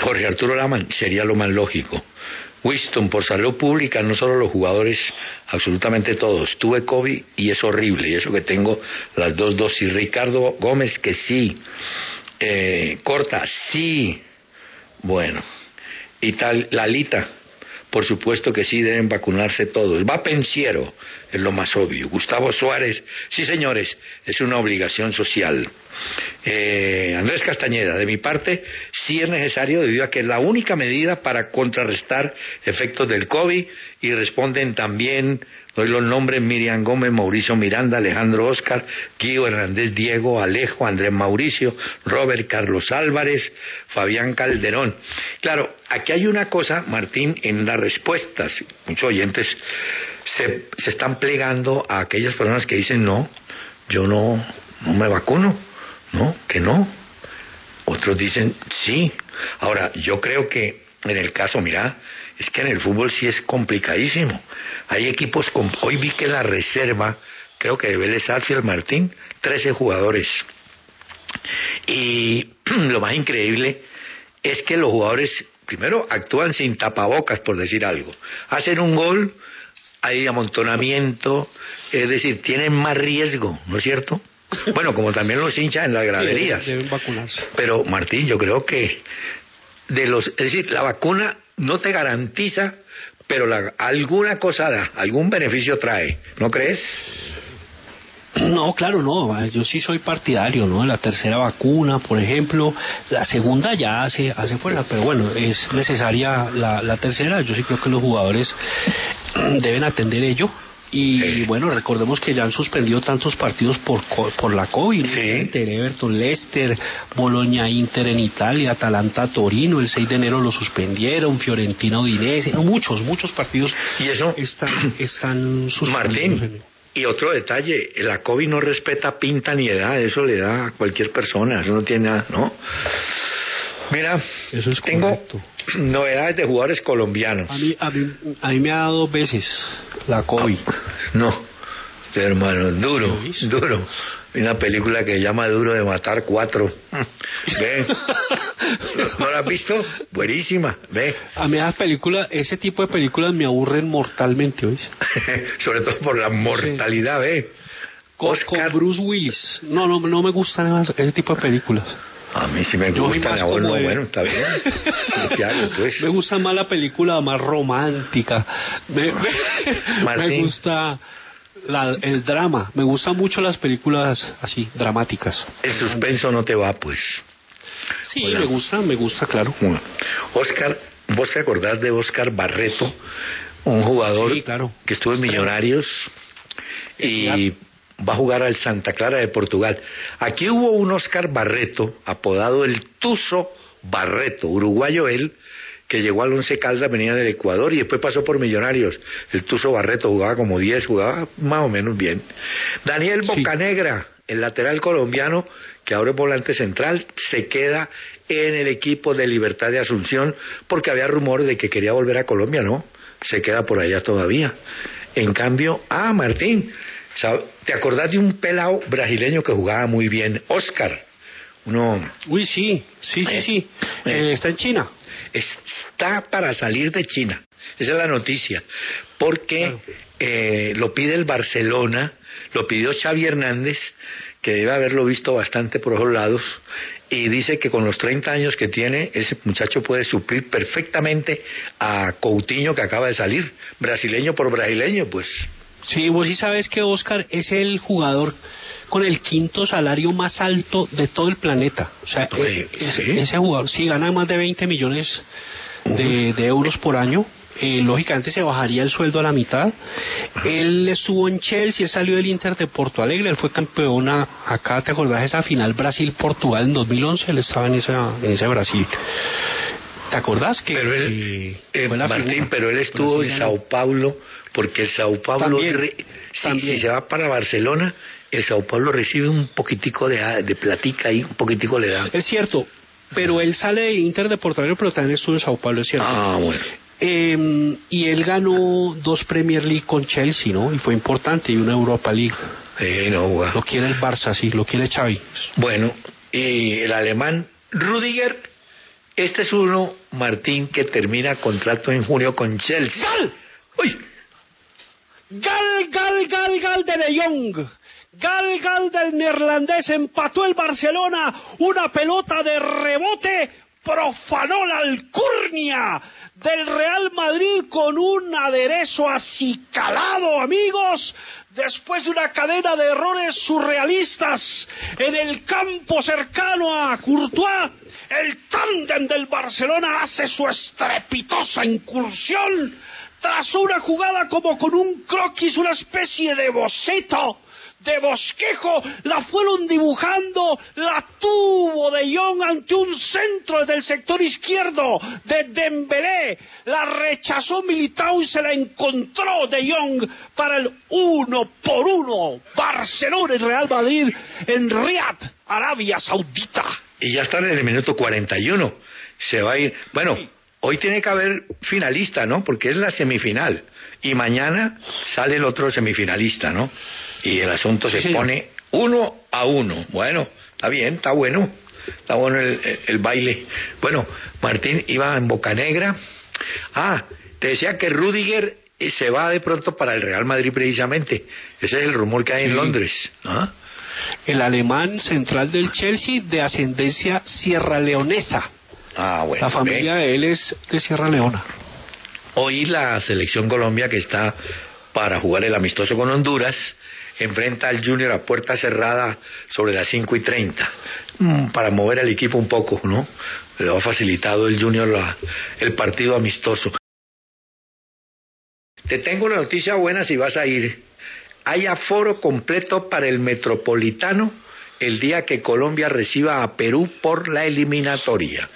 Jorge Arturo Laman, sería lo más lógico. Winston, por salud pública, no solo los jugadores, absolutamente todos. Tuve COVID y es horrible, y eso que tengo las dos dosis. Ricardo Gómez, que sí. Eh, Corta, sí. Bueno. Y tal, Lalita, por supuesto que sí deben vacunarse todos. Va pensiero, es lo más obvio. Gustavo Suárez, sí señores, es una obligación social. Eh, Andrés Castañeda, de mi parte, sí es necesario debido a que es la única medida para contrarrestar efectos del COVID y responden también, doy los nombres, Miriam Gómez, Mauricio Miranda, Alejandro Oscar, Guido Hernández Diego, Alejo, Andrés Mauricio, Robert Carlos Álvarez, Fabián Calderón. Claro, aquí hay una cosa, Martín, en las respuestas, muchos oyentes se, se están plegando a aquellas personas que dicen no, yo no, no me vacuno, no, que no. Otros dicen sí. Ahora, yo creo que en el caso, mira, es que en el fútbol sí es complicadísimo. Hay equipos, con, hoy vi que la reserva, creo que de Vélez Arfiel Martín, 13 jugadores. Y lo más increíble es que los jugadores, primero, actúan sin tapabocas, por decir algo. Hacen un gol, hay amontonamiento, es decir, tienen más riesgo, ¿no es cierto? Bueno, como también los hinchas en las graderías. Sí, deben vacunarse. Pero Martín, yo creo que de los, es decir, la vacuna no te garantiza, pero la, alguna cosa da, algún beneficio trae, ¿no crees? No, claro, no. Yo sí soy partidario, ¿no? La tercera vacuna, por ejemplo. La segunda ya hace, hace fuerza, pero bueno, es necesaria la, la tercera. Yo sí creo que los jugadores deben atender ello Y bueno, recordemos que ya han suspendido tantos partidos por, por la COVID. ¿no? Inter, Everton, Leicester, Bologna, Inter en Italia, Atalanta, Torino. El 6 de enero lo suspendieron, Fiorentina, Udinese. no, muchos, muchos partidos Y eso, están, están suspendidos. Martín, y otro detalle, la COVID no respeta pinta ni edad, eso le da a cualquier persona, eso no tiene nada, ¿no? Mira, Eso es tengo correcto. novedades de jugadores colombianos. A mí, a, mí, a mí me ha dado dos veces la COVID. No, hermano, duro, duro. Hay una película que se llama Duro de Matar Cuatro. Ve, ¿no la has visto? Buenísima, ve. A mí las películas, ese tipo de películas me aburren mortalmente, ¿oís? Sobre todo por la mortalidad, ve. Con, con Bruce Willis. No, no, no me gustan ese tipo de películas. A mí sí me Yo soy gustan, más a vos no, como de- bueno, está bien. ¿Qué hago, pues? Me gusta más la película más romántica. Me, me- gusta la- el drama. Me gustan mucho las películas así, dramáticas. El suspenso no te va, pues. Sí, Hola. me gusta, me gusta, claro. Bueno, Oscar, ¿vos te acordás de Oscar Barreto? Un jugador Sí, claro. que estuvo en Millonarios y va a jugar al Santa Clara de Portugal. Aquí hubo un Oscar Barreto, apodado el Tuzo Barreto, uruguayo él, que llegó al Once Caldas, venía del Ecuador y después pasó por Millonarios. El Tuzo Barreto jugaba como 10, jugaba más o menos bien. Daniel Bocanegra, el lateral colombiano, que ahora es volante central, se queda en el equipo de Libertad de Asunción porque había rumores de que quería volver a Colombia, ¿no? Se queda por allá todavía. En cambio, ah, Martín, ¿sab- ¿te acordás de un pelado brasileño que jugaba muy bien? Oscar. Uno Uy, sí, sí, sí, sí. eh. Eh, está en China. está para salir de China. Esa es la noticia. Porque eh, lo pide el Barcelona, lo pidió Xavi Hernández, que debe haberlo visto bastante por otros lados, y dice que con los 30 años que tiene, ese muchacho puede suplir perfectamente a Coutinho que acaba de salir, brasileño por brasileño, pues. Sí, vos sí sabes que Oscar es el jugador con el quinto salario más alto de todo el planeta. O sea, Oye, eh, ese, ¿sí? ese jugador sí gana más de 20 millones de, de euros por año. Eh, lógicamente se bajaría el sueldo a la mitad. Él estuvo en Chelsea, él salió del Inter de Porto Alegre, él fue campeón a- acá, ¿te acordás esa final Brasil-Portugal en 2011? Él estaba en, esa, en ese Brasil. ¿Te acordás que, Pero él, que eh, fue la Martín, figura pero él estuvo en? Sao Paulo, porque el Sao Paulo, También, re- si, también. si se va para Barcelona, el Sao Paulo recibe un poquitico de, de platica ahí, un poquitico le da. Es cierto, pero él sale de Inter de Porto Alegre, pero también estuvo en Sao Paulo, es cierto. Ah, bueno. Eh, y él ganó dos Premier League con Chelsea, ¿no? Y fue importante, y una Europa League. Sí, no. Lo quiere el Barça, sí, lo quiere Xavi. Bueno, y el alemán Rudiger, este es uno, Martín, que termina contrato en junio con Chelsea. ¡Gal! ¡Uy! Gal, gal, gal, gal de De. Gal, gal del neerlandés empató el Barcelona. Una pelota de rebote profanó la alcurnia del Real Madrid con un aderezo acicalado, amigos. Después de una cadena de errores surrealistas en el campo cercano a Courtois, el tándem del Barcelona hace su estrepitosa incursión tras una jugada como con un croquis, una especie de boceto, de bosquejo, la fueron dibujando, la tuvo de Jong ante un centro desde el sector izquierdo de Dembélé, la rechazó Militao y se la encontró de Jong para el uno por uno, Barcelona y Real Madrid en Riyadh, Arabia Saudita. Y ya están en el minuto 41. Se va a ir. Bueno, hoy tiene que haber finalista, ¿no? Porque es la semifinal. Y mañana sale el otro semifinalista, ¿no? Y el asunto se señor. pone uno a uno. Bueno, está bien, está bueno. Está bueno el, el- el baile. Bueno, Martín iba en Boca Negra. Ah, te decía que Rudiger eh, se va de pronto para el Real Madrid precisamente. Ese es el rumor que hay en. Londres. ¿ah? El alemán central del Chelsea de ascendencia sierra leonesa. Ah, bueno. La familia de él es de Sierra Leona. Hoy la selección Colombia que está para jugar el amistoso con Honduras enfrenta al Junior a puerta cerrada sobre las 5 y 30 Mm, para mover al equipo un poco, ¿no? Le ha facilitado el Junior la- el partido amistoso. te tengo una noticia buena si vas a ir. Hay aforo completo para el Metropolitano el día que Colombia reciba a Perú por la eliminatoria.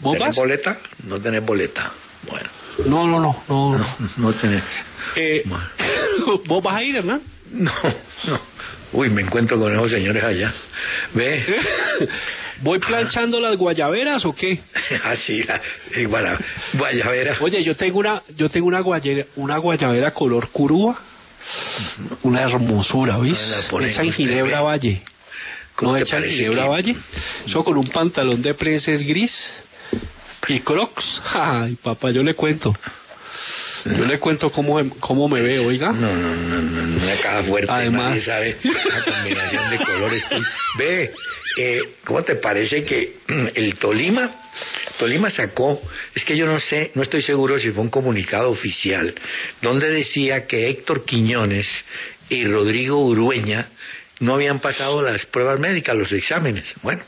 ¿Vos ¿Tenés boleta? No tenés boleta. Bueno, No, no, no, no. no, no tenés. Eh, ¿Vos vas a ir, Hernán? No, no. Uy, me encuentro con esos señores allá. Ve. ¿Voy planchando las guayaberas o qué? Así, guara- guayabera. Oye, yo tengo una, yo tengo una guayera, una guayabera color curúa, una hermosura, ¿vís? ¿Dónde la pone Hecha en Ginebra ve? Valle. ¿Cómo ¿No hecha en Ginebra que- Valle? Eso con un pantalón de prenses gris y crocs. Ay, papá, yo le cuento. Yo le cuento cómo, cómo me veo, oiga. No, no, no, no, una caja fuerte. Además- Nadie sabe la combinación de colores. Ve, eh, ¿cómo te parece que el Tolima, Tolima sacó, es que yo no sé, no estoy seguro si fue un comunicado oficial, donde decía que Héctor Quiñones y Rodrigo Urueña no habían pasado las pruebas médicas, los exámenes. Bueno,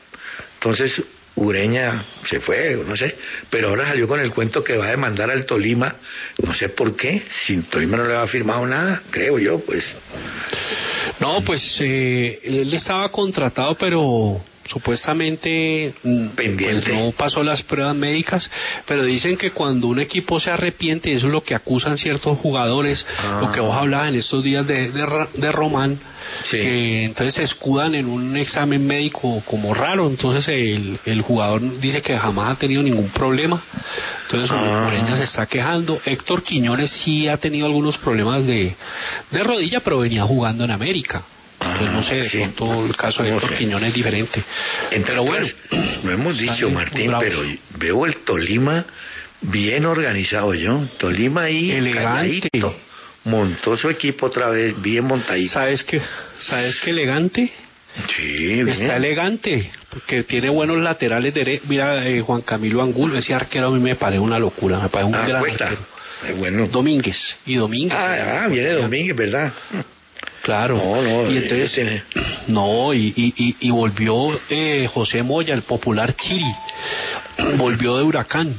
entonces Ureña se fue, no sé, pero ahora salió con el cuento que va a demandar al Tolima, no sé por qué, si Tolima no le ha firmado nada, creo yo, pues. No, pues eh, él estaba contratado, pero supuestamente mm, pues, no pasó las pruebas médicas, pero dicen que cuando un equipo se arrepiente, eso es lo que acusan ciertos jugadores, Ah. lo que vos hablabas en estos días de, de, de Román, Sí. que entonces se escudan en un examen médico como raro, entonces el, el jugador dice que jamás ha tenido ningún problema, entonces Ah. Ureña se está quejando, Héctor Quiñones sí ha tenido algunos problemas de, de rodilla, pero venía jugando en América. Entonces, no sé, de Ah, sí. pronto el caso de No Héctor sé. Quiñones es diferente. Entre pero bueno, otras, lo hemos dicho, Martín, pero veo el Tolima bien organizado yo. Tolima ahí Elegante. Montó su equipo otra vez, bien montadito. ¿Sabes qué? ¿Sabes qué elegante? Sí, bien. Está elegante, porque tiene buenos laterales dere- Mira, eh, Juan Camilo Angulo, ese arquero a mí me parece una locura, me parece un Ah, gran arquero. Eh, bueno. Domínguez, y Domínguez. Ah, ah, viene Domínguez, ¿verdad? Claro. No, no, y eh, entonces, tiene- no, y, y, y, volvió eh, José Moya, el popular Chiri, volvió de Huracán.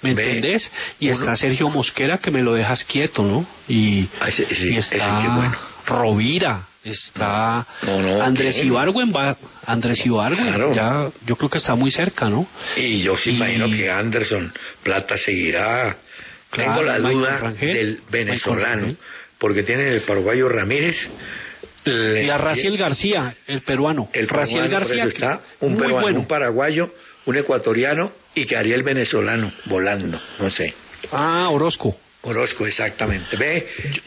¿Me Ve, entendés? Y uno- está Sergio Mosquera que me lo dejas quieto, ¿no? Y, y está qué bueno. Rovira, está No, no, Andrés ¿quién? Ibargüen va, Andrés Ibargüen, Claro. ya yo creo que está muy cerca, ¿no? Y yo sí Y- imagino que Anderson Plata seguirá. Claro, Tengo la Michael duda Rangel. del venezolano. Porque tiene el paraguayo Ramírez. le- Y a Raciel García, el peruano. El Raciel peruano, García, está que- un peruano, bueno. un paraguayo, un ecuatoriano y quedaría el venezolano volando, no sé. Ah, Orozco. Orozco, exactamente. Ve,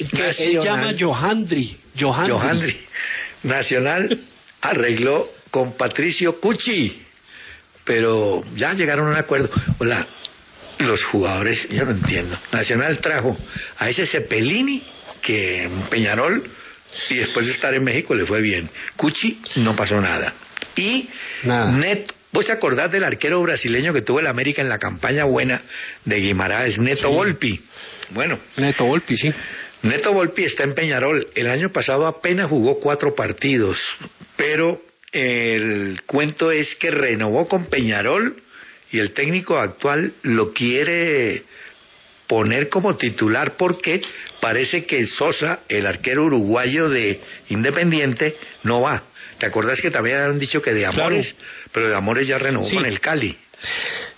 Que se llama Johandri. Johandri. Johandri. Nacional arregló con Patricio Cucci, pero ya llegaron a un acuerdo. Hola, los jugadores, yo no entiendo. Nacional trajo a ese Cepelini que en Peñarol y después de estar en México le fue bien. Cucci no pasó nada. Y Nada. Neto, ¿vos te acordás del arquero brasileño que tuvo el América en la campaña buena de Guimaraes, Neto Volpi? Bueno, Neto Volpi, sí. Neto Volpi está en Peñarol. El año pasado apenas jugó cuatro partidos, pero el cuento es que renovó con Peñarol y el técnico actual lo quiere poner como titular porque parece que Sosa, el arquero uruguayo de Independiente, no va. ¿Te acordás que también han dicho que de Amores? Pero de Amores ya renovó Sí. con el Cali.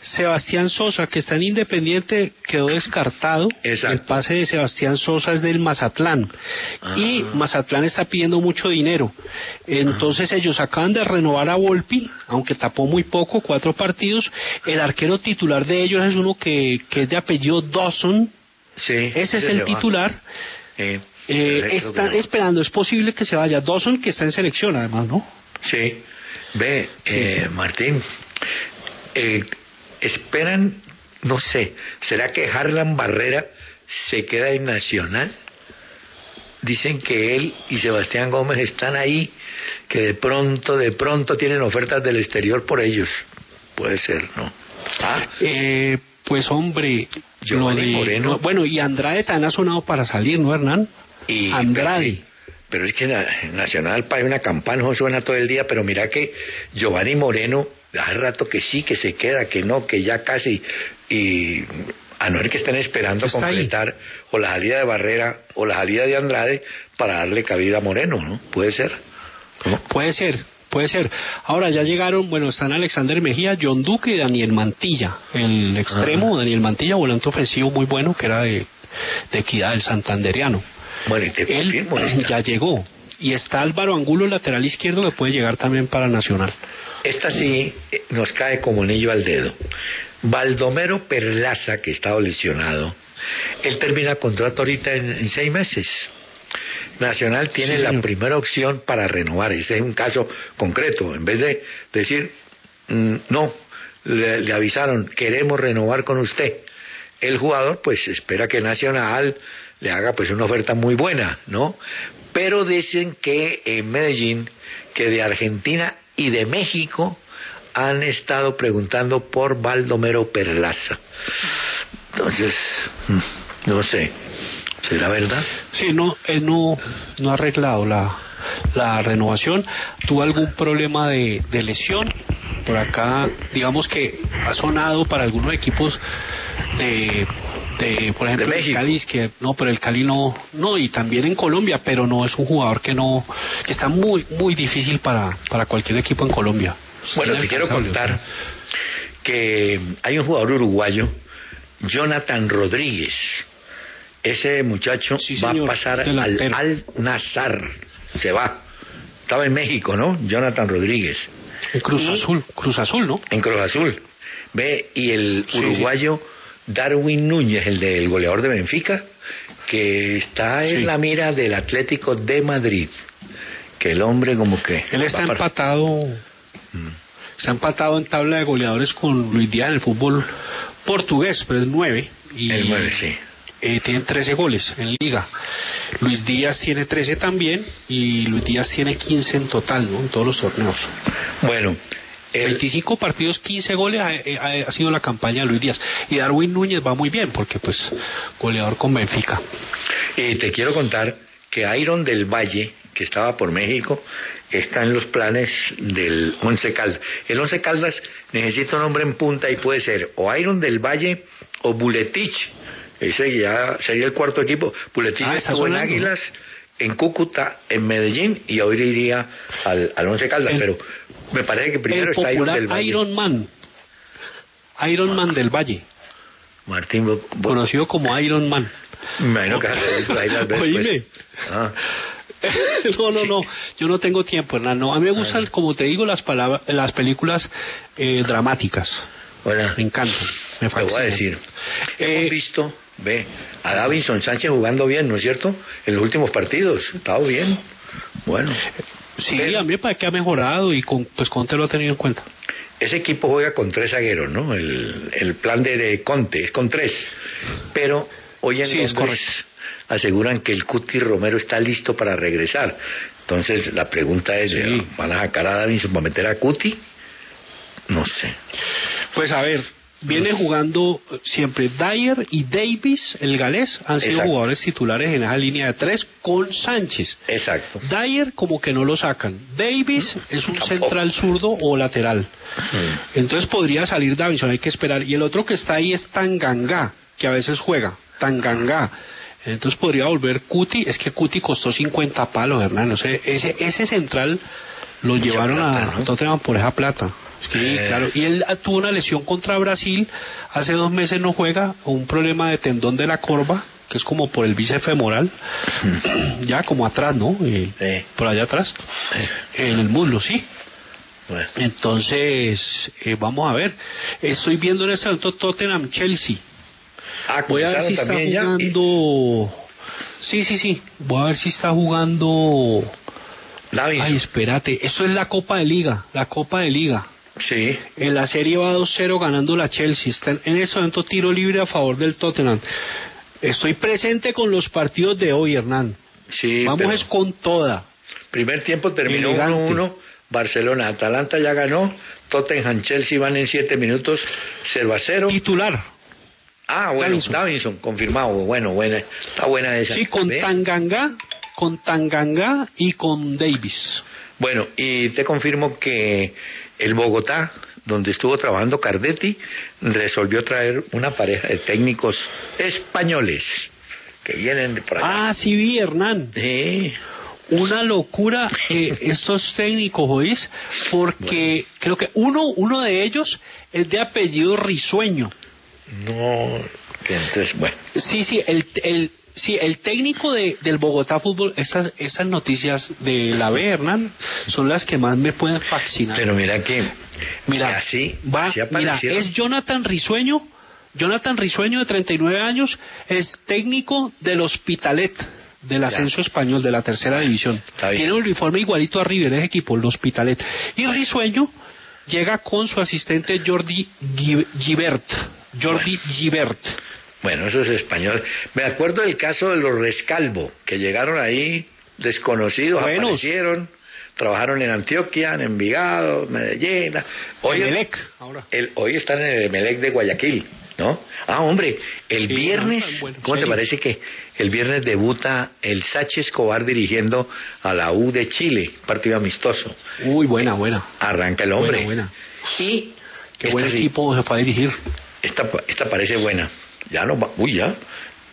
Sebastián Sosa, que está en Independiente, quedó descartado. Exacto. El pase de Sebastián Sosa es del Mazatlán. Y Ah. Mazatlán está pidiendo mucho dinero. Entonces ellos acaban de renovar a Volpi, aunque tapó muy poco, cuatro partidos. El arquero titular de ellos es uno que, que es de apellido Dawson. Sí, Ese es el titular. Eh, Eh, están esperando, es posible que se vaya Dawson, que está en selección además, ¿no? Sí. Ve, eh, Martín, eh, esperan, no sé, ¿será que Harlan Barrera se queda en Nacional? Dicen que él y Sebastián Gómez están ahí, que de pronto, de pronto tienen ofertas del exterior por ellos. Puede ser, ¿no? Ah, Eh, pues hombre, lo Giovanni de, Moreno. no, bueno, y Andrade también ha sonado para salir, ¿no, Hernán? y, Andrade. Pero, es que na- Nacional para una campana no suena todo el día, pero mira que Giovanni Moreno, hace rato que sí, que se queda, que no, que ya casi. Y A no ser que estén esperando completar o la salida de Barrera o la salida de Andrade para darle cabida a Moreno, ¿no? Puede ser. Puede ser, puede ser. Ahora ya llegaron, bueno, están Alexander Mejía, John Duque y Daniel Mantilla. El extremo, Daniel Mantilla, volante ofensivo muy bueno, que era de, de Equidad, el santanderiano. Bueno, y te Él ya llegó. Y está Álvaro Angulo, lateral izquierdo, que puede llegar también para Nacional. Esta sí eh, nos cae como anillo al dedo. Baldomero Perlaza, que estaba lesionado, él termina contrato ahorita en, en seis meses. Nacional tiene Sí, la primera opción para renovar. Este es un caso concreto. En vez de decir, mm, no, le, le avisaron, queremos renovar con usted. El jugador, pues, espera que Nacional le haga pues una oferta muy buena, ¿no? Pero dicen que en Medellín, que de Argentina y de México han estado preguntando por Baldomero Perlaza. Entonces, mm, no sé, ¿será verdad? Sí, no, no, ha arreglado la, la renovación. Tuvo algún problema de, de lesión. Por acá, digamos que ha sonado para algunos equipos de, de por ejemplo, De el. Cali, que no, pero el Cali no, no, y también en Colombia, pero no es un jugador que no, que está muy, muy difícil para, para cualquier equipo en Colombia. Bueno, te quiero contar que hay un jugador uruguayo, Jonathan Rodríguez. Ese muchacho Sí, va a pasar al delantero. Al Nazar. Se va. Estaba en México, ¿no? Jonathan Rodríguez. En Cruz Y- Azul, Cruz Azul, ¿no? En Cruz Azul. Ve, y el Sí, uruguayo Darwin Núñez, el del goleador de Benfica, que está en la mira del Atlético de Madrid. Que el hombre como que... Él está empatado, está empatado en tabla de goleadores con Luis Díaz en el fútbol portugués, pero es nueve. Y, El nueve, sí. eh, tienen 13 goles en liga. Luis Díaz tiene 13 también y Luis Díaz tiene 15 en total, ¿no? En todos los torneos. Bueno, el, 25 partidos, 15 goles ha, ha- ha sido la campaña de Luis Díaz. Y Darwin Núñez va muy bien porque pues goleador con Benfica. Y te quiero contar que Iron del Valle, que estaba por México, está en los planes del Once Caldas. El Once Caldas necesita un hombre en punta y puede ser o Iron del Valle o Buletich. Ese ya sería el cuarto equipo. Buletich Ah, está estuvo en. Águilas, en Cúcuta, en Medellín y ahora iría al, al Once Caldas. El- pero me parece que primero el está Iron popular del Valle. Iron Man. Iron Man del Valle. Martín, Bo- conocido como Iron Man. que eso ahí las pues. Oíme. Ah. no, no, no, yo no tengo tiempo, Hernán. No, a mí me gustan, como te digo, las palabras, las películas eh, dramáticas. Me encantan, me Te voy a fascinan. decir, Eh, hemos visto, ve, a Davinson Sánchez jugando bien, ¿no es cierto? En los últimos partidos, estado bien. Bueno, Sí, Pero- a mí me parece que ha mejorado y con, pues Conte lo ha tenido en cuenta. ese equipo juega con tres zagueros, ¿no? El, el plan de, de Conte es con tres. Pero hoy en Sí, es Londres aseguran que el Cuti Romero está listo para regresar. Entonces la pregunta es, Sí. ¿van a sacar a Davinson para meter a Cuti? No sé. Pues a ver, viene jugando siempre Dyer y Davis, el galés, han sido Exacto. jugadores titulares en esa línea de tres con Sánchez. Exacto. Dyer como que no lo sacan. Davis es un Tampoco. central zurdo o lateral. Entonces podría salir Davison, hay que esperar. Y el otro que está ahí es Tanganga, que a veces juega. Tanganga. Entonces podría volver Cuti. Es que Cuti costó 50 palos, Hernán. Ese, ese central lo llevaron plata, a ¿no? Tottenham por esa plata. Sí, Eh. claro. Y él tuvo una lesión contra Brasil. Hace dos meses no juega. Un problema de tendón de la corva, que es como por el bíceps femoral. ya como atrás, ¿no? Eh. Por allá atrás. En el muslo, sí. Bueno. Entonces, eh, vamos a ver. Estoy viendo en este momento Tottenham Chelsea. Ah, Voy a ver si está ya. Jugando. Sí, sí, sí. Voy a ver si está jugando. Ay, espérate. Esto es la Copa de Liga. La Copa de Liga. Sí. En la serie va 2-0 ganando la Chelsea. Está en- este momento tiro libre a favor del Tottenham. Estoy presente con los partidos de hoy, Hernán. Sí, Vamos es con toda. primer tiempo terminó Elegante. 1-1, Barcelona, Atalanta ya ganó, Tottenham, Chelsea van en 7 minutos 0 a 0. Titular. Ah, bueno, Davinson. Davinson, confirmado, bueno, buena, está buena esa. Sí, con ¿Ve? Tanganga, con Tanganga y con Davis. Bueno, y te confirmo que el Bogotá donde estuvo trabajando Cardetti, resolvió traer una pareja de técnicos españoles que vienen de por allá. Ah, sí vi, Hernán. Sí. Una locura eh, estos técnicos, ¿oís? Porque creo que uno, uno de ellos es de apellido risueño. No, entonces, bueno. Sí, sí, el, el, sí, el técnico de, del Bogotá Fútbol, estas noticias de la B, Hernán, son las que más me pueden fascinar. Pero mira que, Mira, así, va, así mira, es Jonathan Risueño. Jonathan Risueño, de 39 años, es técnico del Hospitalet, del ascenso español, de la tercera división. Tiene un uniforme igualito a River, es equipo, el Hospitalet. Y Risueño llega con su asistente Jordi Gi- Gibert. Jordi Gibert. Bueno, eso es español. Me acuerdo del caso de los Rescalvo, que llegaron ahí desconocidos, Buenos. aparecieron, trabajaron en Antioquia, en Envigado, Medellín. Hoy, Emelec, ahora. el- hoy están en el Emelec de Guayaquil, ¿no? Ah, hombre, el Sí, viernes, ah, bueno, ¿cómo te parece que el viernes debuta el Sachi Escobar dirigiendo a la U de Chile, partido amistoso? Uy, buena, buena. Arranca el hombre. Buena, buena. Y Qué buen equipo se fue a dirigir. esta, esta parece buena. Ya no va. Uy, ya.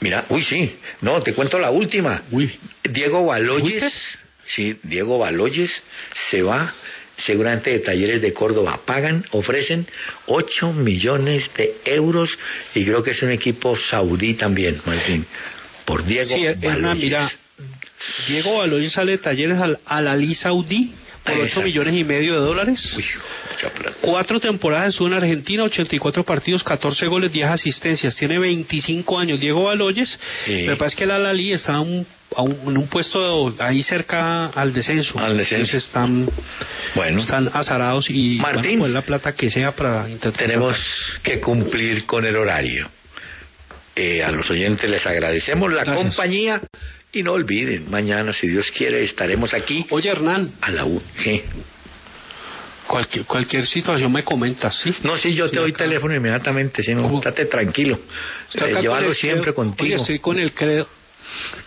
Mira, uy, sí. No, te cuento la última. Uy. Diego Baloyes. Sí, Diego Baloyes se va seguramente de talleres de Córdoba. Pagan, ofrecen 8 millones de euros y creo que es un equipo saudí también, Martín. Por Diego Sí, Baloyes. mira, Diego Baloyes sale de talleres al, al Ali Saudí por Ah, 8 exacto. millones y medio de dólares. Uy. Cuatro temporadas estuvo en Argentina, 84 partidos, 14 goles, 10 asistencias. Tiene 25 años. Diego Baloyes, me parece que el Al-Ali está un- a un- en un puesto ahí cerca al descenso. Al descenso. Entonces están, Bueno. están azarados y Martín. poner la plata que sea para intentar. Tenemos que cumplir con el horario. Eh, a los oyentes les agradecemos la Gracias. compañía y no olviden, mañana, si Dios quiere, estaremos aquí Oye, Hernán, a la U. ¿Qué? cualquier, cualquier situación me comentas, ¿sí? No, sí, yo te Sí, doy acá. teléfono inmediatamente, si estate tranquilo. Eh, con llévalo siempre credo. contigo. Oye, estoy con el credo.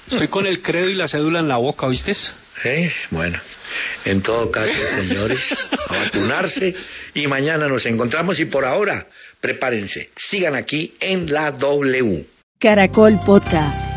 Estoy con el credo y la cédula en la boca, ¿viste? ¿Eh? Bueno, en todo caso, señores, a vacunarse y mañana nos encontramos y por ahora, prepárense, sigan aquí en la W. Caracol Podcast.